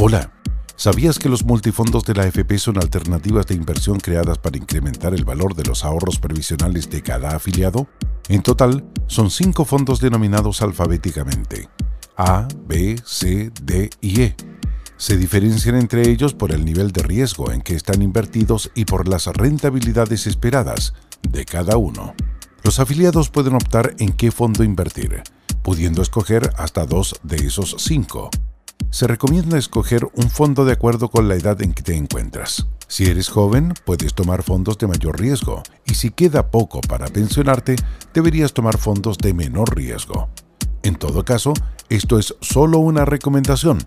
Hola, ¿sabías que los multifondos de la AFP son alternativas de inversión creadas para incrementar el valor de los ahorros previsionales de cada afiliado? En total, son cinco fondos denominados alfabéticamente A, B, C, D y E. Se diferencian entre ellos por el nivel de riesgo en que están invertidos y por las rentabilidades esperadas de cada uno. Los afiliados pueden optar en qué fondo invertir, pudiendo escoger hasta dos de esos cinco se recomienda escoger un fondo de acuerdo con la edad en que te encuentras. Si eres joven, puedes tomar fondos de mayor riesgo y si queda poco para pensionarte, deberías tomar fondos de menor riesgo. En todo caso, esto es solo una recomendación.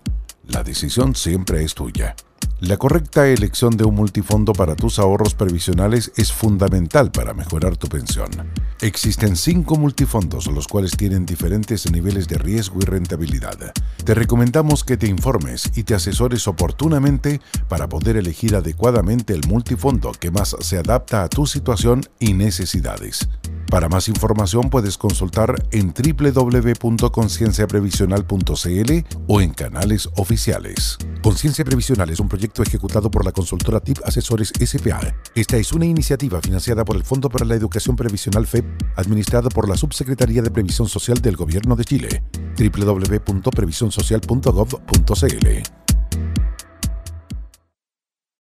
La decisión siempre es tuya. La correcta elección de un multifondo para tus ahorros previsionales es fundamental para mejorar tu pensión. Existen cinco multifondos, los cuales tienen diferentes niveles de riesgo y rentabilidad. Te recomendamos que te informes y te asesores oportunamente para poder elegir adecuadamente el multifondo que más se adapta a tu situación y necesidades. Para más información puedes consultar en www.concienciaprevisional.cl o en canales oficiales. Conciencia Previsional es un proyecto ejecutado por la consultora TIP Asesores SPA. Esta es una iniciativa financiada por el Fondo para la Educación Previsional FEP, administrado por la Subsecretaría de Previsión Social del Gobierno de Chile. www.previsionsocial.gov.cl